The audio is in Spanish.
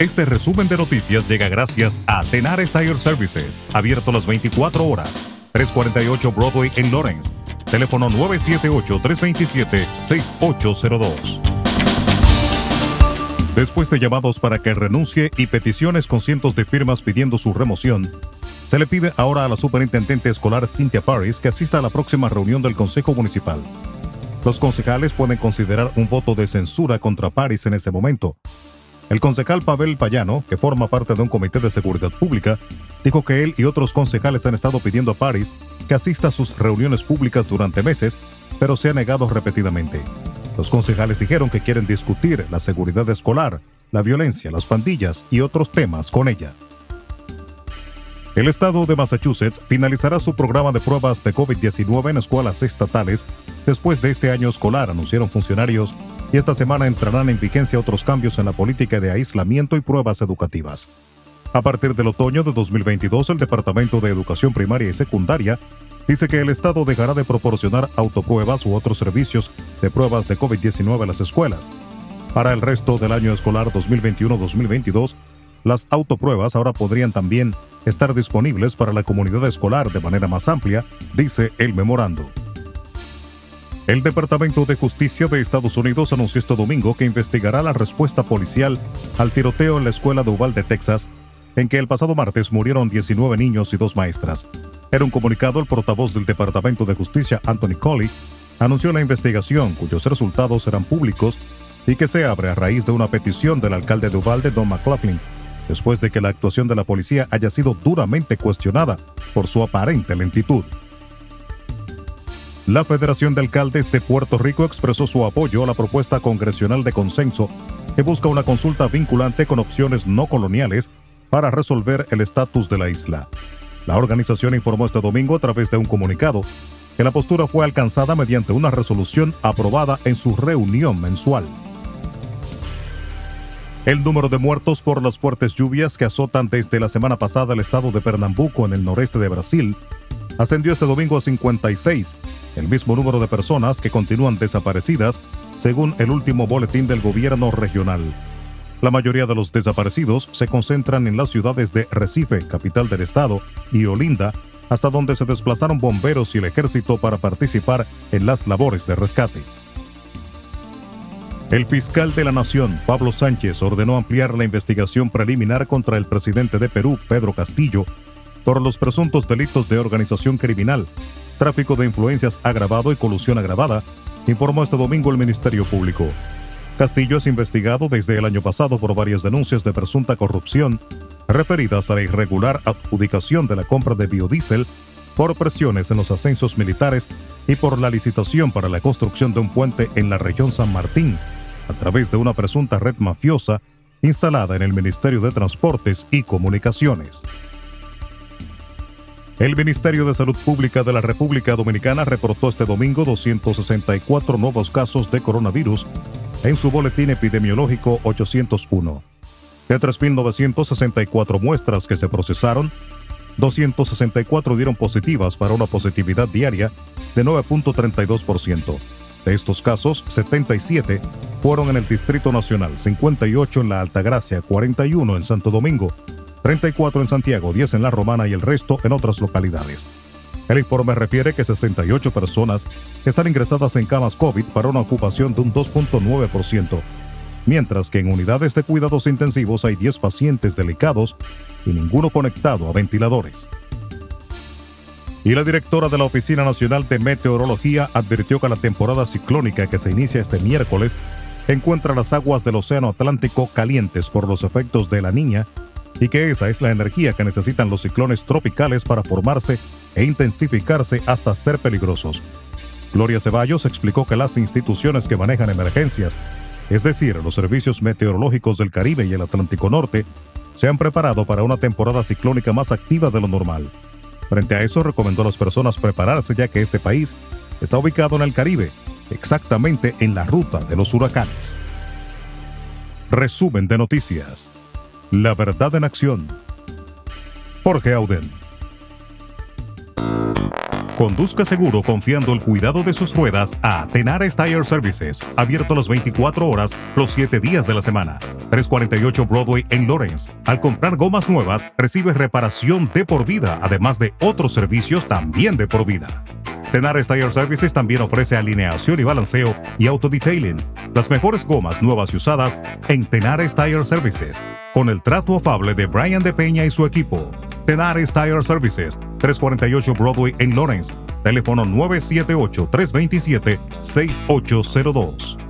Este resumen de noticias llega gracias a Tenar Tire Services, abierto las 24 horas, 348 Broadway en Lawrence. Teléfono 978-327-6802. Después de llamados para que renuncie y peticiones con cientos de firmas pidiendo su remoción, se le pide ahora a la superintendente escolar Cynthia Paris que asista a la próxima reunión del Consejo Municipal. Los concejales pueden considerar un voto de censura contra Paris en ese momento. El concejal Pavel Payano, que forma parte de un comité de seguridad pública, dijo que él y otros concejales han estado pidiendo a Paris que asista a sus reuniones públicas durante meses, pero se ha negado repetidamente. Los concejales dijeron que quieren discutir la seguridad escolar, la violencia, las pandillas y otros temas con ella. El estado de Massachusetts finalizará su programa de pruebas de COVID-19 en escuelas estatales después de este año escolar, anunciaron funcionarios, y esta semana entrarán en vigencia otros cambios en la política de aislamiento y pruebas educativas. A partir del otoño de 2022, el Departamento de Educación Primaria y Secundaria dice que el Estado dejará de proporcionar autopruebas u otros servicios de pruebas de COVID-19 a las escuelas. Para el resto del año escolar 2021-2022, las autopruebas ahora podrían también estar disponibles para la comunidad escolar de manera más amplia, dice el memorando. El Departamento de Justicia de Estados Unidos anunció este domingo que investigará la respuesta policial al tiroteo en la escuela de Uvalde, Texas, en que el pasado martes murieron 19 niños y dos maestras. En un comunicado, el portavoz del Departamento de Justicia, Anthony Colley, anunció la investigación cuyos resultados serán públicos y que se abre a raíz de una petición del alcalde de Uvalde, Don McLaughlin, después de que la actuación de la policía haya sido duramente cuestionada por su aparente lentitud. La Federación de Alcaldes de Puerto Rico expresó su apoyo a la propuesta congresional de consenso que busca una consulta vinculante con opciones no coloniales para resolver el estatus de la isla. La organización informó este domingo a través de un comunicado que la postura fue alcanzada mediante una resolución aprobada en su reunión mensual. El número de muertos por las fuertes lluvias que azotan desde la semana pasada el estado de Pernambuco en el noreste de Brasil ascendió este domingo a 56, el mismo número de personas que continúan desaparecidas, según el último boletín del gobierno regional. La mayoría de los desaparecidos se concentran en las ciudades de Recife, capital del estado, y Olinda, hasta donde se desplazaron bomberos y el ejército para participar en las labores de rescate. El fiscal de la Nación, Pablo Sánchez, ordenó ampliar la investigación preliminar contra el presidente de Perú, Pedro Castillo, por los presuntos delitos de organización criminal, tráfico de influencias agravado y colusión agravada, informó este domingo el Ministerio Público. Castillo es investigado desde el año pasado por varias denuncias de presunta corrupción referidas a la irregular adjudicación de la compra de biodiesel por presiones en los ascensos militares y por la licitación para la construcción de un puente en la región San Martín, a través de una presunta red mafiosa instalada en el Ministerio de Transportes y Comunicaciones. El Ministerio de Salud Pública de la República Dominicana reportó este domingo 264 nuevos casos de coronavirus en su boletín epidemiológico 801. De 3.964 muestras que se procesaron, 264 dieron positivas para una positividad diaria de 9.32%. De estos casos, 77 fueron en el Distrito Nacional, 58 en la Altagracia, 41 en Santo Domingo, 34 en Santiago, 10 en La Romana y el resto en otras localidades. El informe refiere que 68 personas están ingresadas en camas COVID para una ocupación de un 2.9%, mientras que en unidades de cuidados intensivos hay 10 pacientes delicados y ninguno conectado a ventiladores. Y la directora de la Oficina Nacional de Meteorología advirtió que la temporada ciclónica que se inicia este miércoles encuentra las aguas del Océano Atlántico calientes por los efectos de la niña y que esa es la energía que necesitan los ciclones tropicales para formarse e intensificarse hasta ser peligrosos. Gloria Ceballos explicó que las instituciones que manejan emergencias, es decir, los servicios meteorológicos del Caribe y el Atlántico Norte, se han preparado para una temporada ciclónica más activa de lo normal. Frente a eso, recomendó a las personas prepararse ya que este país está ubicado en el Caribe, exactamente en la ruta de los huracanes. Resumen de noticias. La verdad en acción. Jorge Auden. Conduzca seguro confiando el cuidado de sus ruedas a Tenares Tire Services, abierto las 24 horas, los 7 días de la semana. 348 Broadway en Lawrence. Al comprar gomas nuevas, recibe reparación de por vida, además de otros servicios también de por vida. Tenares Tire Services también ofrece alineación y balanceo y autodetailing. Las mejores gomas nuevas y usadas en Tenares Tire Services, con el trato afable de Brian de Peña y su equipo. Tenares Tire Services, 348 Broadway en Lawrence. Teléfono 978-327-6802.